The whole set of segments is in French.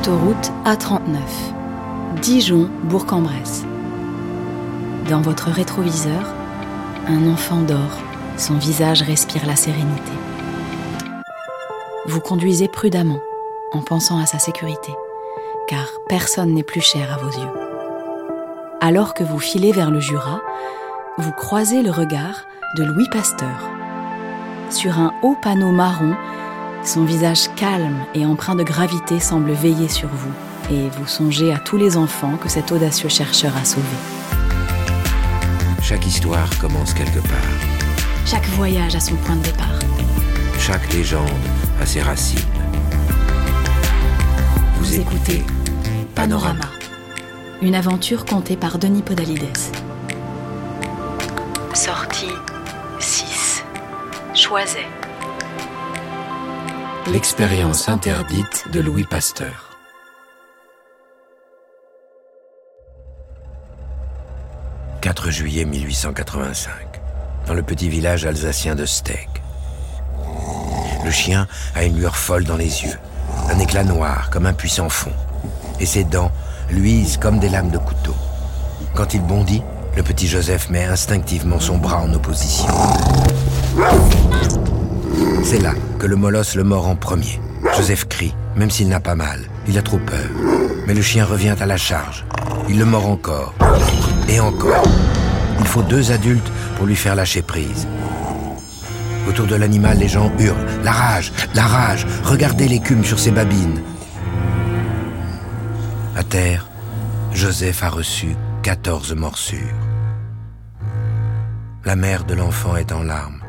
autoroute A39, Dijon-Bourg-en-Bresse. Dans votre rétroviseur, un enfant dort, son visage respire la sérénité. Vous conduisez prudemment, en pensant à sa sécurité, car personne n'est plus cher à vos yeux. Alors que vous filez vers le Jura, vous croisez le regard de Louis Pasteur. Sur un haut panneau marron, son visage calme et empreint de gravité semble veiller sur vous, et vous songez à tous les enfants que cet audacieux chercheur a sauvés. Chaque histoire commence quelque part. Chaque voyage a son point de départ. Chaque légende a ses racines. Vous, écoutez Panorama, une aventure contée par Denis Podalides. Sortie 6. Choiset. L'expérience interdite de Louis Pasteur. « 4 juillet 1885, dans le petit village alsacien de Steg. Le chien a une lueur folle dans les yeux, un éclat noir comme un puissant fond, et ses dents luisent comme des lames de couteau. Quand il bondit, le petit Joseph met instinctivement son bras en opposition. C'est là que le molosse le mord en premier. Joseph crie, même s'il n'a pas mal. Il a trop peur. Mais le chien revient à la charge. Il le mord encore. Et encore. Il faut deux adultes pour lui faire lâcher prise. Autour de l'animal, les gens hurlent. La rage, la rage, regardez l'écume sur ses babines. À terre, Joseph a reçu 14 morsures. La mère de l'enfant est en larmes.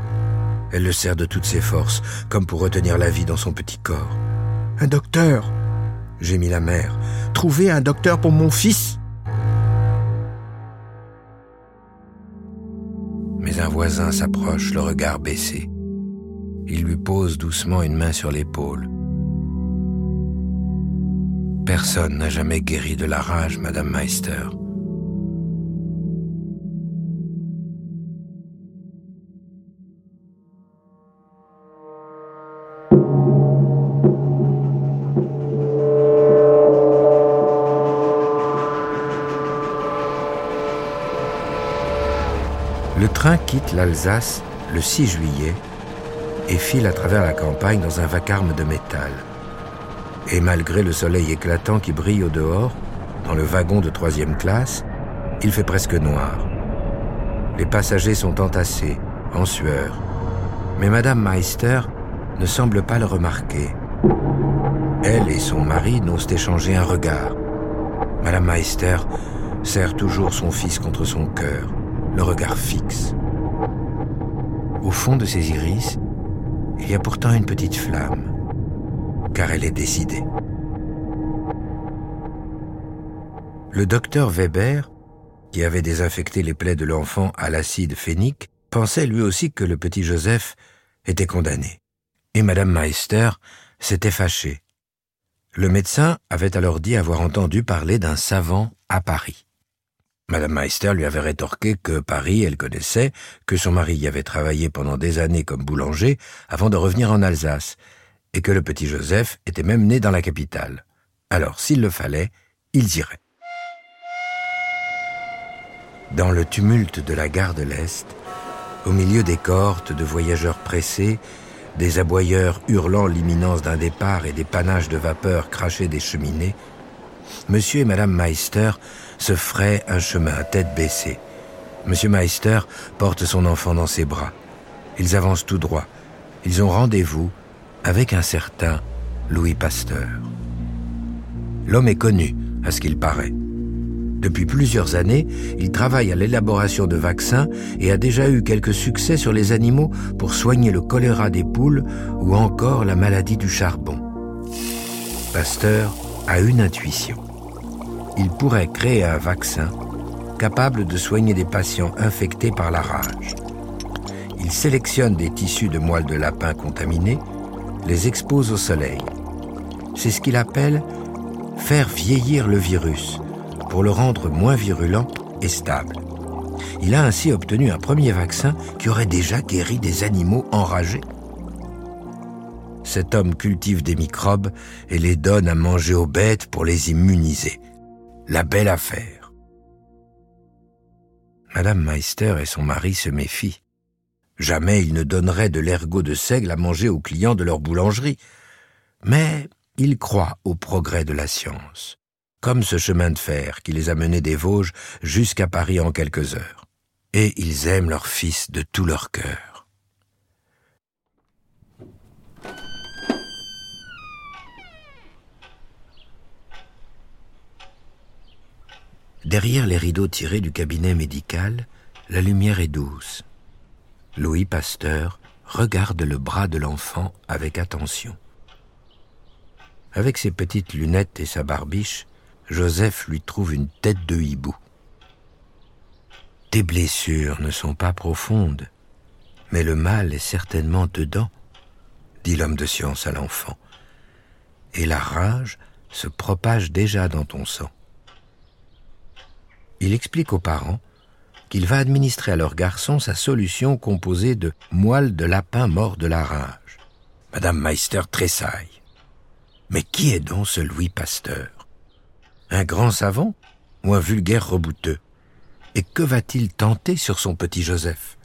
Elle le serre de toutes ses forces, comme pour retenir la vie dans son petit corps. Un docteur gémit la mère. Trouvez un docteur pour mon fils Mais un voisin s'approche, le regard baissé. Il lui pose doucement une main sur l'épaule. Personne n'a jamais guéri de la rage, Madame Meister. Train quitte l'Alsace le 6 juillet et file à travers la campagne dans un vacarme de métal. Et malgré le soleil éclatant qui brille au dehors, dans le wagon de troisième classe, il fait presque noir. Les passagers sont entassés, en sueur. Mais Madame Meister ne semble pas le remarquer. Elle et son mari n'osent échanger un regard. Madame Meister serre toujours son fils contre son cœur, le regard fixe. Au fond de ses iris, il y a pourtant une petite flamme, car elle est décidée. Le docteur Weber, qui avait désinfecté les plaies de l'enfant à l'acide phénique, pensait lui aussi que le petit Joseph était condamné. Et Madame Meister s'était fâchée. Le médecin avait alors dit avoir entendu parler d'un savant à Paris. Madame Meister lui avait rétorqué que Paris, elle connaissait, que son mari y avait travaillé pendant des années comme boulanger avant de revenir en Alsace, et que le petit Joseph était même né dans la capitale. Alors, s'il le fallait, ils iraient. Dans le tumulte de la gare de l'Est, au milieu des cohortes de voyageurs pressés, des aboyeurs hurlant l'imminence d'un départ et des panaches de vapeur crachés des cheminées, Monsieur et Madame Meister se feraient un chemin tête baissée. Monsieur Meister porte son enfant dans ses bras. Ils avancent tout droit. Ils ont rendez-vous avec un certain Louis Pasteur. L'homme est connu, à ce qu'il paraît. Depuis plusieurs années, il travaille à l'élaboration de vaccins et a déjà eu quelques succès sur les animaux pour soigner le choléra des poules ou encore la maladie du charbon. Pasteur a une intuition. Il pourrait créer un vaccin capable de soigner des patients infectés par la rage. Il sélectionne des tissus de moelle de lapin contaminés, les expose au soleil. C'est ce qu'il appelle faire vieillir le virus pour le rendre moins virulent et stable. Il a ainsi obtenu un premier vaccin qui aurait déjà guéri des animaux enragés. cet homme cultive des microbes et les donne à manger aux bêtes pour les immuniser. La belle affaire. Madame Meister et son mari se méfient. Jamais ils ne donneraient de l'ergot de seigle à manger aux clients de leur boulangerie. Mais ils croient au progrès de la science, comme ce chemin de fer qui les a menés des Vosges jusqu'à Paris en quelques heures. Et ils aiment leur fils de tout leur cœur. Derrière les rideaux tirés du cabinet médical, la lumière est douce. Louis Pasteur regarde le bras de l'enfant avec attention. Avec ses petites lunettes et sa barbiche, Joseph lui trouve une tête de hibou. Tes blessures ne sont pas profondes, mais le mal est certainement dedans, dit l'homme de science à l'enfant. Et la rage se propage déjà dans ton sang. Il explique aux parents qu'il va administrer à leur garçon sa solution composée de moelle de lapin mort de la rage. Madame Meister tressaille. Mais qui est donc ce Louis Pasteur? Un grand savant ou un vulgaire rebouteux? Et que va-t-il tenter sur son petit Joseph?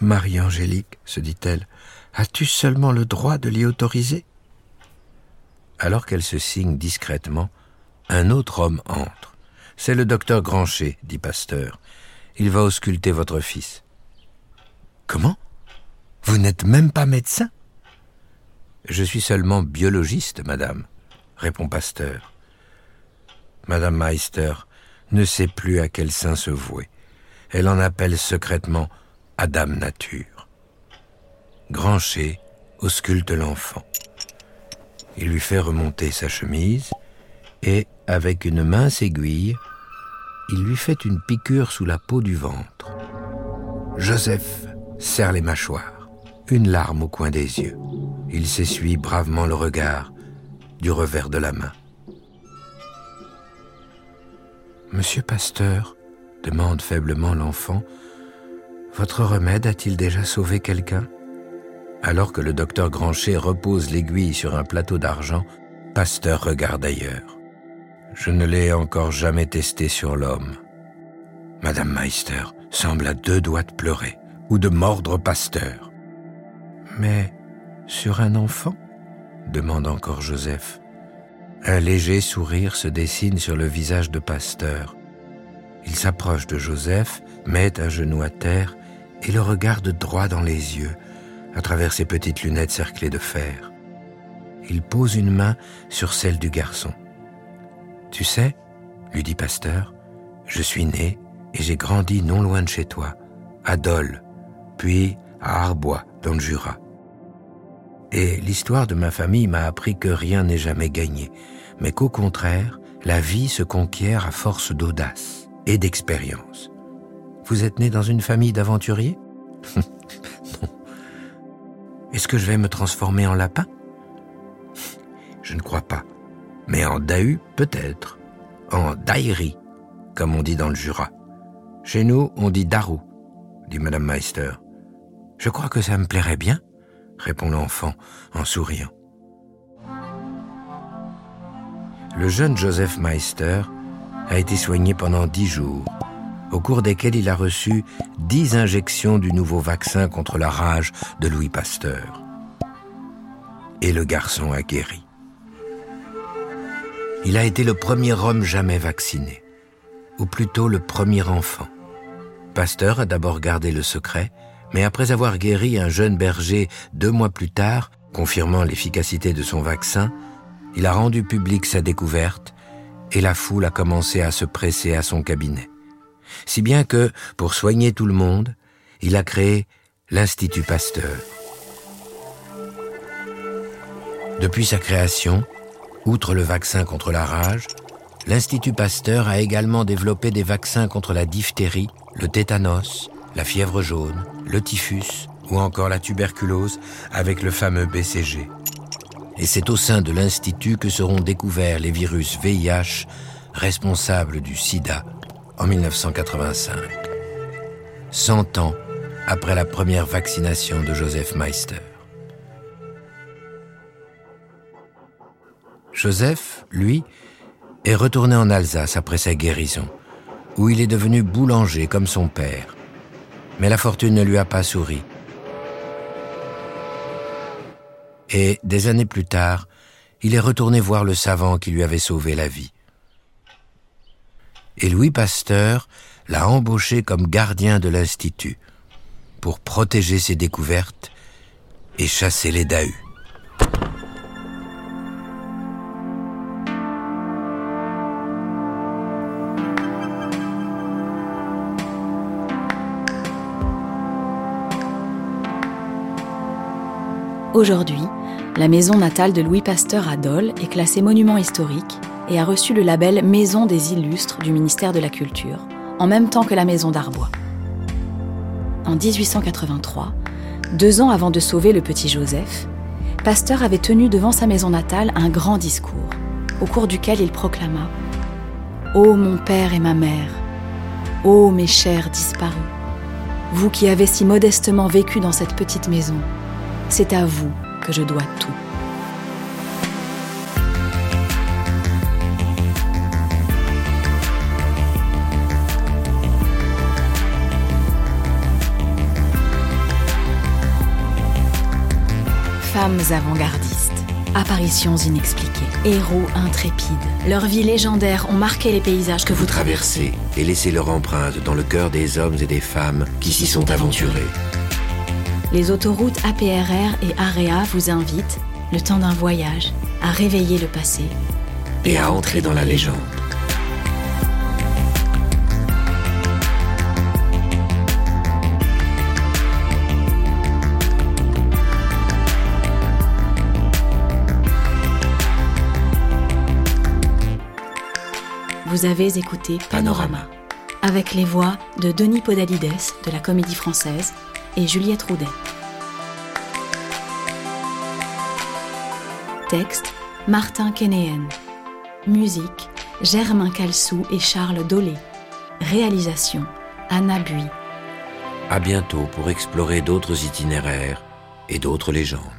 Marie-Angélique, se dit-elle, as-tu seulement le droit de l'y autoriser? Alors qu'elle se signe discrètement, un autre homme entre. C'est le docteur Grancher, dit Pasteur. Il va ausculter votre fils. Comment? Vous n'êtes même pas médecin? Je suis seulement biologiste, madame, répond Pasteur. Madame Meister ne sait plus à quel saint se vouer. Elle en appelle secrètement à Dame Nature. Grancher ausculte l'enfant. Il lui fait remonter sa chemise et, avec une mince aiguille, il lui fait une piqûre sous la peau du ventre. Joseph serre les mâchoires, une larme au coin des yeux. Il s'essuie bravement le regard du revers de la main. Monsieur Pasteur, demande faiblement l'enfant, votre remède a-t-il déjà sauvé quelqu'un? Alors que le docteur Grancher repose l'aiguille sur un plateau d'argent, Pasteur regarde ailleurs. Je ne l'ai encore jamais testé sur l'homme. Madame Meister semble à deux doigts de pleurer ou de mordre Pasteur. Mais sur un enfant? Demande encore Joseph. Un léger sourire se dessine sur le visage de Pasteur. Il s'approche de Joseph, met un genou à terre et le regarde droit dans les yeux, à travers ses petites lunettes cerclées de fer. Il pose une main sur celle du garçon. Tu sais, lui dit Pasteur, je suis né et j'ai grandi non loin de chez toi, à Dole, puis à Arbois, dans le Jura. Et l'histoire de ma famille m'a appris que rien n'est jamais gagné, mais qu'au contraire, la vie se conquiert à force d'audace et d'expérience. Vous êtes né dans une famille d'aventuriers? Non. Est-ce que je vais me transformer en lapin? Je ne crois pas. Mais en Dahu, peut-être. En Daïri, comme on dit dans le Jura. Chez nous, on dit Darou, dit Madame Meister. Je crois que ça me plairait bien, répond l'enfant en souriant. Le jeune Joseph Meister a été soigné pendant dix jours, au cours desquels il a reçu dix injections du nouveau vaccin contre la rage de Louis Pasteur. Et le garçon a guéri. Il a été le premier homme jamais vacciné, ou plutôt le premier enfant. Pasteur a d'abord gardé le secret, mais après avoir guéri un jeune berger deux mois plus tard, confirmant l'efficacité de son vaccin, il a rendu public sa découverte et la foule a commencé à se presser à son cabinet. Si bien que, pour soigner tout le monde, il a créé l'Institut Pasteur. Depuis sa création, Outre le vaccin contre la rage, l'Institut Pasteur a également développé des vaccins contre la diphtérie, le tétanos, la fièvre jaune, le typhus ou encore la tuberculose avec le fameux BCG. Et c'est au sein de l'Institut que seront découverts les virus VIH responsables du sida en 1985. Cent ans après la première vaccination de Joseph Meister. Joseph, lui, est retourné en Alsace après sa guérison, où il est devenu boulanger comme son père. Mais la fortune ne lui a pas souri. Et des années plus tard, il est retourné voir le savant qui lui avait sauvé la vie. Et Louis Pasteur l'a embauché comme gardien de l'Institut pour protéger ses découvertes et chasser les dahus. Aujourd'hui, la maison natale de Louis Pasteur à Dole est classée monument historique et a reçu le label Maison des Illustres du ministère de la Culture, en même temps que la maison d'Arbois. En 1883, deux ans avant de sauver le petit Joseph, Pasteur avait tenu devant sa maison natale un grand discours, au cours duquel il proclama Ô mon père et ma mère, ô mes chers disparus, vous qui avez si modestement vécu dans cette petite maison, c'est à vous que je dois tout. Femmes avant-gardistes, apparitions inexpliquées, héros intrépides, leurs vies légendaires ont marqué les paysages que vous traversez et laissé leur empreinte dans le cœur des hommes et des femmes qui s'y sont aventurés les autoroutes APRR et AREA vous invitent, le temps d'un voyage, à réveiller le passé et à entrer dans la légende. Vous avez écouté Panorama, avec les voix de Denis Podalides de la Comédie Française et Juliette Roudet. Texte Martin Kenéen. Musique Germain Calsou et Charles Dolé. Réalisation Anna Bui. À bientôt pour explorer d'autres itinéraires et d'autres légendes.